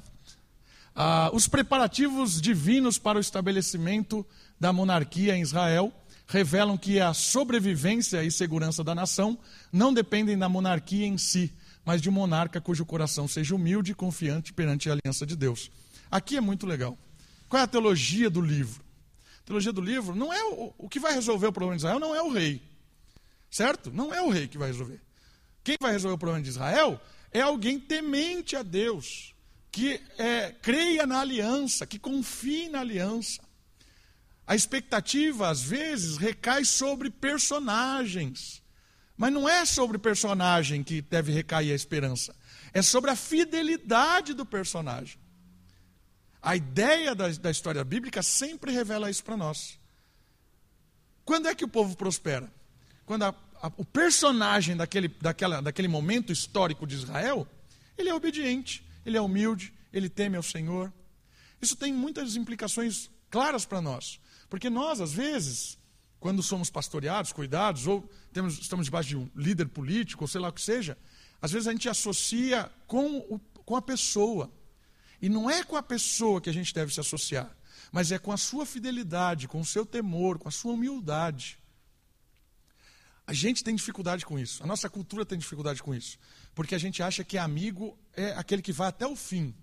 Ah, os preparativos divinos para o estabelecimento da monarquia em Israel revelam que a sobrevivência e segurança da nação não dependem da monarquia em si, mas de um monarca cujo coração seja humilde e confiante perante a aliança de Deus. Aqui é muito legal. Qual é a teologia do livro? A teologia do livro não é o, o que vai resolver o problema de Israel, não é o rei. Certo? Não é o rei que vai resolver. Quem vai resolver o problema de Israel é alguém temente a Deus, que é, creia na aliança, que confie na aliança. A expectativa, às vezes, recai sobre personagens. Mas não é sobre o personagem que deve recair a esperança. É sobre a fidelidade do personagem. A ideia da, da história bíblica sempre revela isso para nós. Quando é que o povo prospera? Quando a, a, o personagem daquele, daquela, daquele momento histórico de Israel, ele é obediente, ele é humilde, ele teme ao Senhor. Isso tem muitas implicações claras para nós. Porque nós, às vezes, quando somos pastoreados, cuidados, ou temos, estamos debaixo de um líder político, ou sei lá o que seja, às vezes a gente associa com, o, com a pessoa. E não é com a pessoa que a gente deve se associar, mas é com a sua fidelidade, com o seu temor, com a sua humildade. A gente tem dificuldade com isso, a nossa cultura tem dificuldade com isso, porque a gente acha que amigo é aquele que vai até o fim.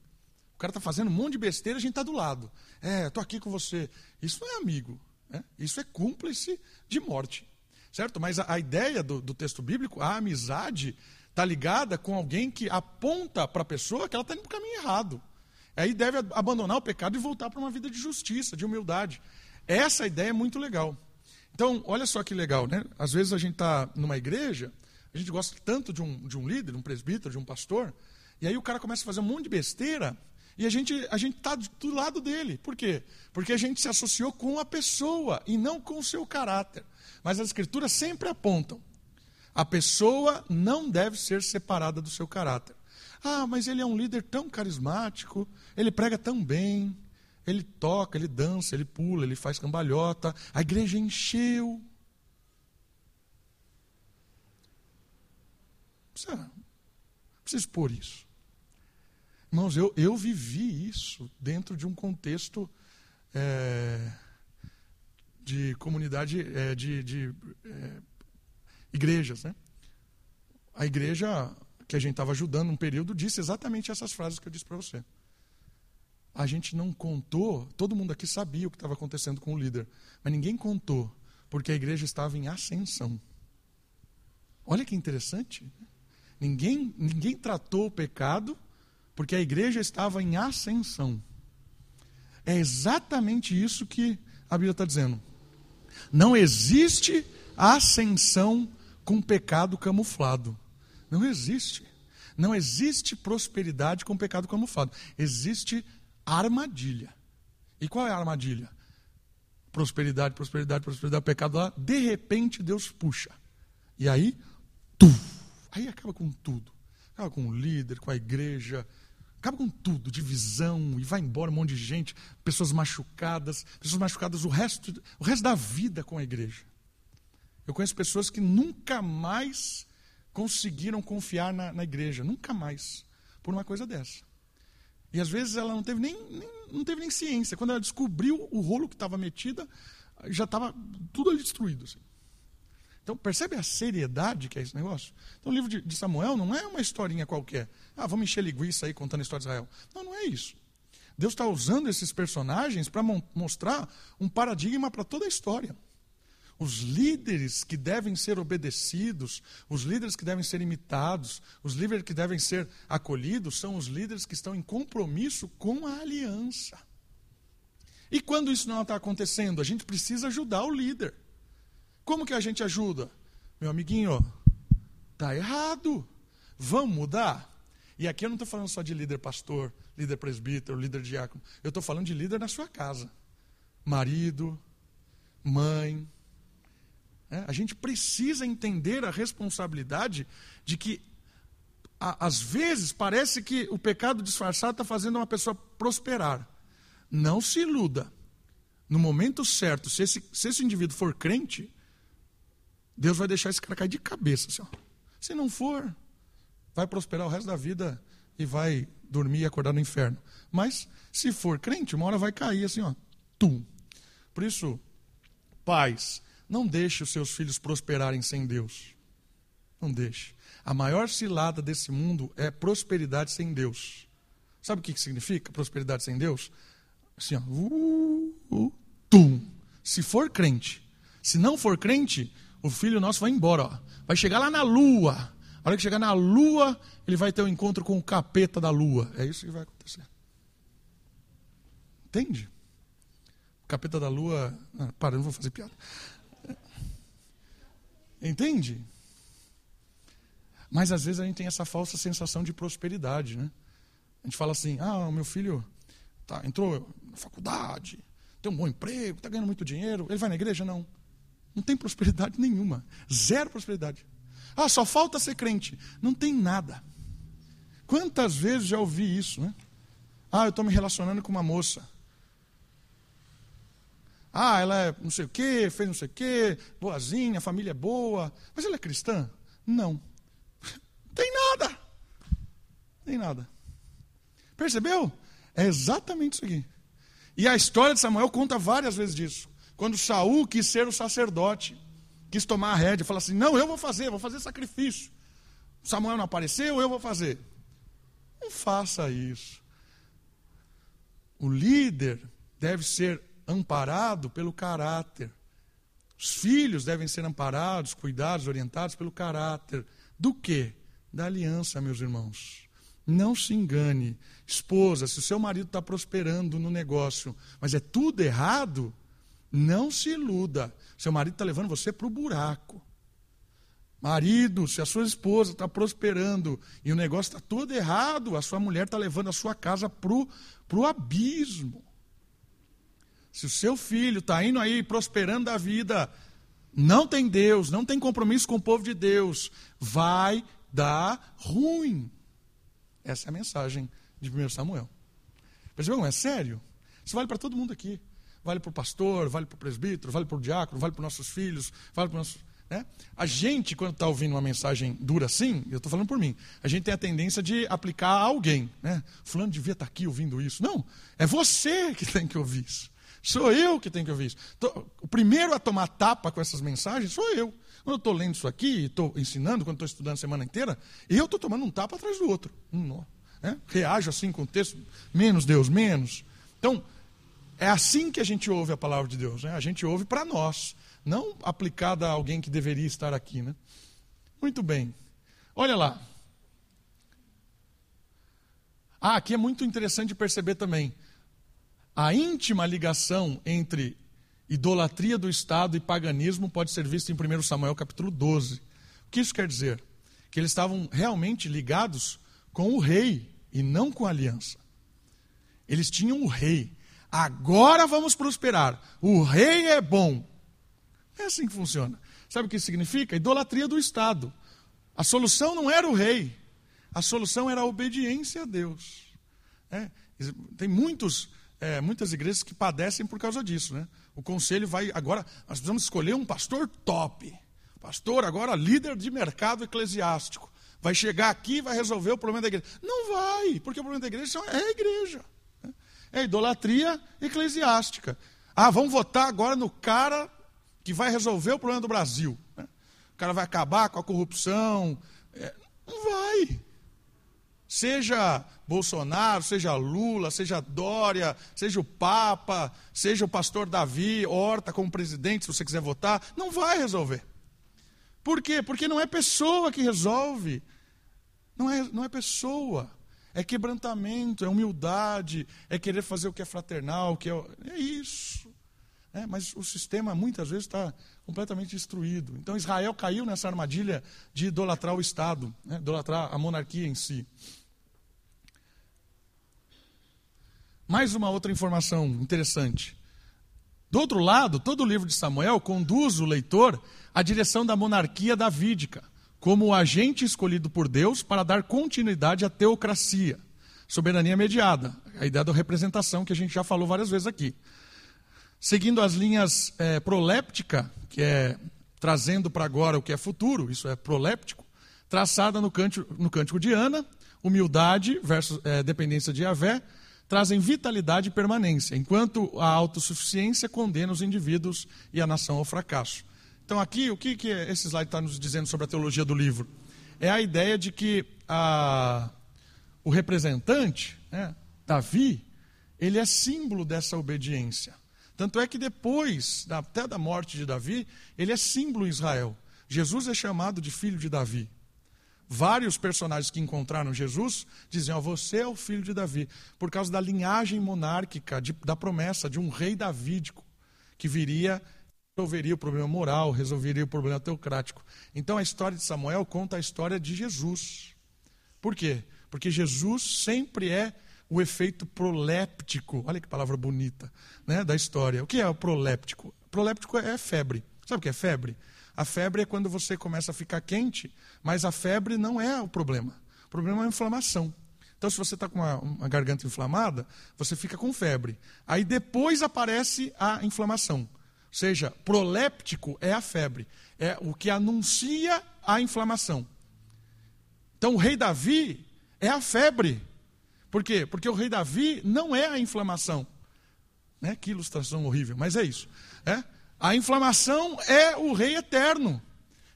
O cara está fazendo um monte de besteira, a gente está do lado. É, estou aqui com você. Isso não é amigo, né? isso é cúmplice de morte. Certo? Mas a, a ideia do, do texto bíblico, a amizade, está ligada com alguém que aponta para a pessoa que ela está indo para o caminho errado. Aí deve abandonar o pecado e voltar para uma vida de justiça, de humildade. Essa ideia é muito legal. Então, olha só que legal, né? Às vezes a gente está numa igreja, a gente gosta tanto de um, de um líder, um presbítero, de um pastor, e aí o cara começa a fazer um monte de besteira e a gente a gente está do lado dele. Por quê? Porque a gente se associou com a pessoa e não com o seu caráter. Mas as escrituras sempre apontam: a pessoa não deve ser separada do seu caráter. Ah, mas ele é um líder tão carismático, ele prega tão bem, ele toca, ele dança, ele pula, ele faz cambalhota, a igreja encheu. Precisa, precisa expor isso. Irmãos, eu, eu vivi isso dentro de um contexto é, de comunidade, é, de, de é, igrejas. Né? A igreja que a gente estava ajudando um período, disse exatamente essas frases que eu disse para você. A gente não contou, todo mundo aqui sabia o que estava acontecendo com o líder, mas ninguém contou, porque a igreja estava em ascensão. Olha que interessante. Ninguém, ninguém tratou o pecado, porque a igreja estava em ascensão. É exatamente isso que a Bíblia está dizendo. Não existe ascensão com pecado camuflado. Não existe. Não existe prosperidade com pecado camuflado. Existe armadilha. E qual é a armadilha? Prosperidade, prosperidade, prosperidade, pecado lá. De repente Deus puxa. E aí, tu, aí acaba com tudo. Acaba com o líder, com a igreja, acaba com tudo, divisão, e vai embora um monte de gente, pessoas machucadas, pessoas machucadas o resto, o resto da vida com a igreja. Eu conheço pessoas que nunca mais conseguiram confiar na, na igreja, nunca mais, por uma coisa dessa. E às vezes ela não teve nem, nem não teve nem ciência. Quando ela descobriu o rolo que estava metida, já estava tudo ali destruído. Assim. Então, percebe a seriedade que é esse negócio? Então, o livro de, de Samuel não é uma historinha qualquer. Ah, vamos encher linguiça aí contando a história de Israel. Não, não é isso. Deus está usando esses personagens para mostrar um paradigma para toda a história. Os líderes que devem ser obedecidos, os líderes que devem ser imitados, os líderes que devem ser acolhidos, são os líderes que estão em compromisso com a aliança. E quando isso não está acontecendo, a gente precisa ajudar o líder. Como que a gente ajuda? Meu amiguinho, está errado. Vamos mudar? E aqui eu não estou falando só de líder pastor, líder presbítero, líder diácono. Eu estou falando de líder na sua casa. Marido, mãe, é, a gente precisa entender a responsabilidade de que, a, às vezes, parece que o pecado disfarçado está fazendo uma pessoa prosperar. Não se iluda. No momento certo, se esse, se esse indivíduo for crente, Deus vai deixar esse cara cair de cabeça. Assim, se não for, vai prosperar o resto da vida e vai dormir e acordar no inferno. Mas, se for crente, uma hora vai cair assim, ó. Tum. Por isso, pais, não deixe os seus filhos prosperarem sem Deus. Não deixe. A maior cilada desse mundo é prosperidade sem Deus. Sabe o que significa prosperidade sem Deus? Assim, ó, uh, uh, tum. Se for crente, se não for crente, o filho nosso vai embora. Ó. Vai chegar lá na lua. A hora que chegar na lua, ele vai ter um encontro com o capeta da lua. É isso que vai acontecer. Entende? Capeta da lua. Ah, para, não vou fazer piada. Entende? Mas às vezes a gente tem essa falsa sensação de prosperidade, né? A gente fala assim: ah, o meu filho tá, entrou na faculdade, tem um bom emprego, está ganhando muito dinheiro, ele vai na igreja? Não. Não tem prosperidade nenhuma. Zero prosperidade. Ah, só falta ser crente. Não tem nada. Quantas vezes já ouvi isso, né? Ah, eu estou me relacionando com uma moça. Ah, ela é não sei o quê, fez não sei o quê, boazinha, a família é boa. Mas ela é cristã? Não. Tem nada. Tem nada. Percebeu? É exatamente isso aqui. E a história de Samuel conta várias vezes disso. Quando Saul quis ser o sacerdote, quis tomar a rédea, falou assim: Não, eu vou fazer, vou fazer sacrifício. Samuel não apareceu, eu vou fazer. Não faça isso. O líder deve ser amparado pelo caráter. Os filhos devem ser amparados, cuidados, orientados pelo caráter. Do que? Da aliança, meus irmãos. Não se engane. Esposa, se o seu marido está prosperando no negócio, mas é tudo errado, não se iluda. Seu marido está levando você para o buraco. Marido, se a sua esposa está prosperando e o negócio está todo errado, a sua mulher está levando a sua casa para o abismo. Se o seu filho está indo aí prosperando a vida, não tem Deus, não tem compromisso com o povo de Deus, vai dar ruim. Essa é a mensagem de 1 Samuel. Percebeu é sério? Isso vale para todo mundo aqui. Vale para o pastor, vale para o presbítero, vale para o diácono, vale para os nossos filhos, vale para os nossos. Né? A gente, quando está ouvindo uma mensagem dura assim, eu estou falando por mim, a gente tem a tendência de aplicar a alguém. Né? Fulano devia estar tá aqui ouvindo isso. Não, é você que tem que ouvir isso. Sou eu que tenho que ouvir isso. O primeiro a tomar tapa com essas mensagens sou eu. Quando eu estou lendo isso aqui, estou ensinando, quando estou estudando a semana inteira, eu estou tomando um tapa atrás do outro. Um né? Reajo assim com o texto, menos Deus, menos. Então, é assim que a gente ouve a palavra de Deus. Né? A gente ouve para nós, não aplicada a alguém que deveria estar aqui. Né? Muito bem. Olha lá. Ah, aqui é muito interessante perceber também a íntima ligação entre idolatria do Estado e paganismo pode ser vista em 1 Samuel capítulo 12. O que isso quer dizer? Que eles estavam realmente ligados com o rei e não com a aliança. Eles tinham o rei. Agora vamos prosperar. O rei é bom. É assim que funciona. Sabe o que significa? Idolatria do Estado. A solução não era o rei. A solução era a obediência a Deus. É, tem muitos é, muitas igrejas que padecem por causa disso. Né? O conselho vai. Agora, nós precisamos escolher um pastor top. Pastor, agora líder de mercado eclesiástico. Vai chegar aqui e vai resolver o problema da igreja. Não vai, porque o problema da igreja é a igreja. É idolatria eclesiástica. Ah, vamos votar agora no cara que vai resolver o problema do Brasil. Né? O cara vai acabar com a corrupção. É, não vai. Seja Bolsonaro, seja Lula, seja Dória, seja o Papa, seja o pastor Davi, Horta como presidente, se você quiser votar, não vai resolver. Por quê? Porque não é pessoa que resolve. Não é, não é pessoa. É quebrantamento, é humildade, é querer fazer o que é fraternal, que é, é isso. É, mas o sistema muitas vezes está completamente destruído. Então Israel caiu nessa armadilha de idolatrar o Estado, né, idolatrar a monarquia em si. Mais uma outra informação interessante. Do outro lado, todo o livro de Samuel conduz o leitor à direção da monarquia davídica, como o agente escolhido por Deus para dar continuidade à teocracia, soberania mediada, a ideia da representação que a gente já falou várias vezes aqui. Seguindo as linhas é, proléptica, que é trazendo para agora o que é futuro, isso é proléptico, traçada no cântico, no cântico de Ana, humildade versus é, dependência de Yahvé, trazem vitalidade e permanência, enquanto a autossuficiência condena os indivíduos e a nação ao fracasso. Então, aqui, o que, que esse slide está nos dizendo sobre a teologia do livro? É a ideia de que a, o representante, né, Davi, ele é símbolo dessa obediência. Tanto é que depois, até da morte de Davi, ele é símbolo em Israel. Jesus é chamado de filho de Davi. Vários personagens que encontraram Jesus diziam: oh, Você é o filho de Davi, por causa da linhagem monárquica, de, da promessa de um rei davídico que viria resolveria o problema moral, resolveria o problema teocrático. Então a história de Samuel conta a história de Jesus. Por quê? Porque Jesus sempre é o efeito proléptico, olha que palavra bonita, né, da história. O que é o proléptico? Proléptico é febre. Sabe o que é febre? A febre é quando você começa a ficar quente, mas a febre não é o problema. O problema é a inflamação. Então, se você está com uma, uma, garganta inflamada, você fica com febre. Aí depois aparece a inflamação. Seja, proléptico é a febre. É o que anuncia a inflamação. Então, o rei Davi é a febre. Por quê? Porque o rei Davi não é a inflamação. Né? Que ilustração horrível, mas é isso. É? A inflamação é o rei eterno.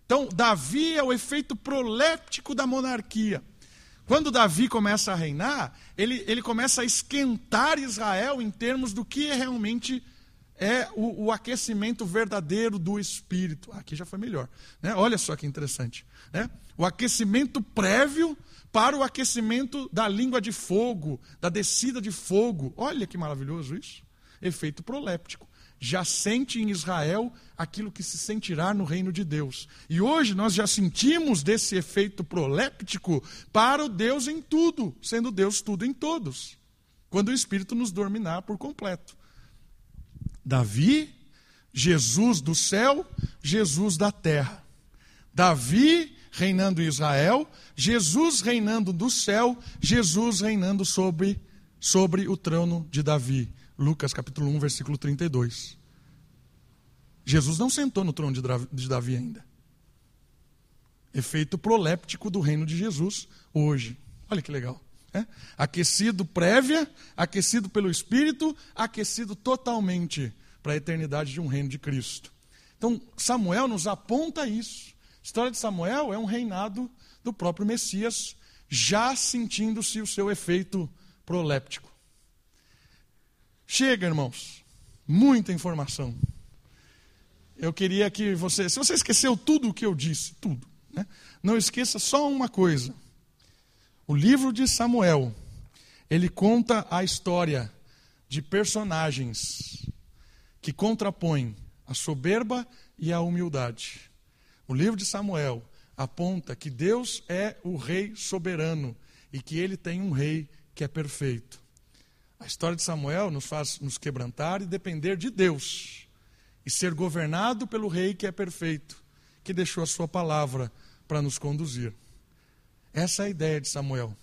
Então, Davi é o efeito proléptico da monarquia. Quando Davi começa a reinar, ele, ele começa a esquentar Israel em termos do que é realmente é o, o, aquecimento verdadeiro do espírito. Aqui já foi melhor. Né? Olha só que interessante. Né? O aquecimento prévio para o aquecimento da língua de fogo, da descida de fogo. Olha que maravilhoso isso. Efeito proléptico. Já sente em Israel aquilo que se sentirá no reino de Deus. E hoje nós já sentimos desse efeito proléptico para o Deus em tudo, sendo Deus tudo em todos. Quando o Espírito nos dominar por completo. Davi, Jesus do céu, Jesus da terra. Davi reinando em Israel, Jesus reinando do céu, Jesus reinando sobre, sobre o trono de Davi. Lucas capítulo 1, versículo 32. Jesus não sentou no trono de Davi ainda. Efeito proléptico do reino de Jesus hoje. Olha que legal. É? Aquecido prévia, aquecido pelo Espírito, aquecido totalmente para a eternidade de um reino de Cristo. Então, Samuel nos aponta isso. A história de Samuel é um reinado do próprio Messias, já sentindo-se o seu efeito proléptico. Chega, irmãos, muita informação. Eu queria que você, se você esqueceu tudo o que eu disse, tudo, né? não esqueça só uma coisa. O livro de Samuel, ele conta a história de personagens que contrapõem a soberba e a humildade. O livro de Samuel aponta que Deus é o rei soberano e que ele tem um rei que é perfeito. A história de Samuel nos faz nos quebrantar e depender de Deus e ser governado pelo rei que é perfeito, que deixou a sua palavra para nos conduzir. Essa é a ideia de Samuel.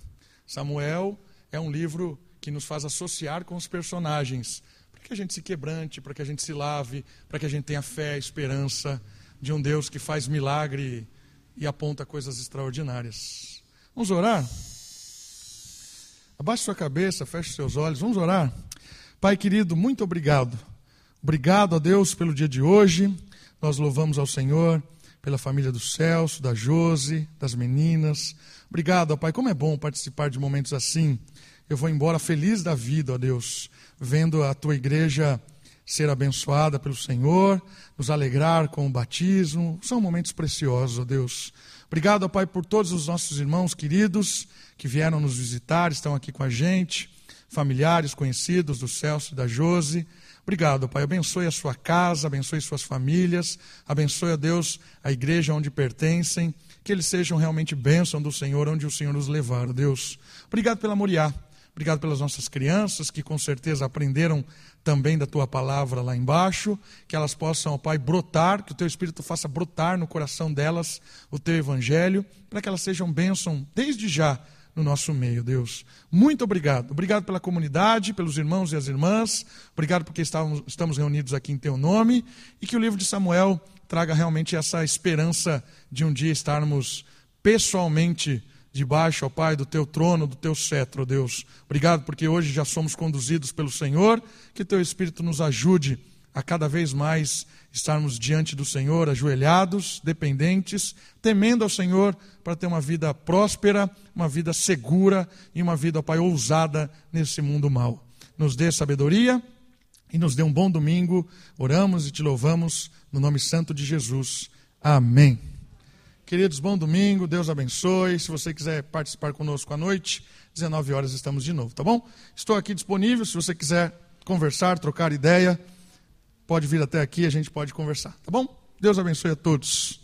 Samuel é um livro que nos faz associar com os personagens, para que a gente se quebrante, para que a gente se lave, para que a gente tenha fé, esperança de um Deus que faz milagre e aponta coisas extraordinárias. Vamos orar? Abaixe sua cabeça, feche seus olhos, vamos orar. Pai querido, muito obrigado. Obrigado a Deus pelo dia de hoje. Nós louvamos ao Senhor pela família do Celso, da Jose, das meninas. Obrigado, ó Pai. Como é bom participar de momentos assim. Eu vou embora feliz da vida, ó Deus, vendo a tua igreja ser abençoada pelo Senhor, nos alegrar com o batismo. São momentos preciosos, ó Deus. Obrigado, ó Pai, por todos os nossos irmãos queridos que vieram nos visitar, estão aqui com a gente, familiares, conhecidos do Celso e da Jose. Obrigado, Pai. Abençoe a sua casa, abençoe suas famílias, abençoe a Deus a igreja onde pertencem, que eles sejam realmente bênção do Senhor, onde o Senhor nos levar, Deus. Obrigado pela Moriá. Obrigado pelas nossas crianças que com certeza aprenderam também da tua palavra lá embaixo, que elas possam, ó Pai, brotar, que o teu Espírito faça brotar no coração delas o teu evangelho, para que elas sejam bênção desde já no nosso meio, Deus. Muito obrigado. Obrigado pela comunidade, pelos irmãos e as irmãs. Obrigado porque estamos, estamos reunidos aqui em teu nome e que o livro de Samuel traga realmente essa esperança de um dia estarmos pessoalmente debaixo, ó Pai, do teu trono, do teu cetro, Deus. Obrigado porque hoje já somos conduzidos pelo Senhor, que teu Espírito nos ajude a cada vez mais estarmos diante do Senhor, ajoelhados, dependentes, temendo ao Senhor para ter uma vida próspera, uma vida segura e uma vida, Pai, ousada nesse mundo mau. Nos dê sabedoria e nos dê um bom domingo. Oramos e te louvamos no nome santo de Jesus. Amém. Queridos, bom domingo, Deus abençoe. Se você quiser participar conosco à noite, 19 horas estamos de novo, tá bom? Estou aqui disponível se você quiser conversar, trocar ideia. Pode vir até aqui, a gente pode conversar, tá bom? Deus abençoe a todos.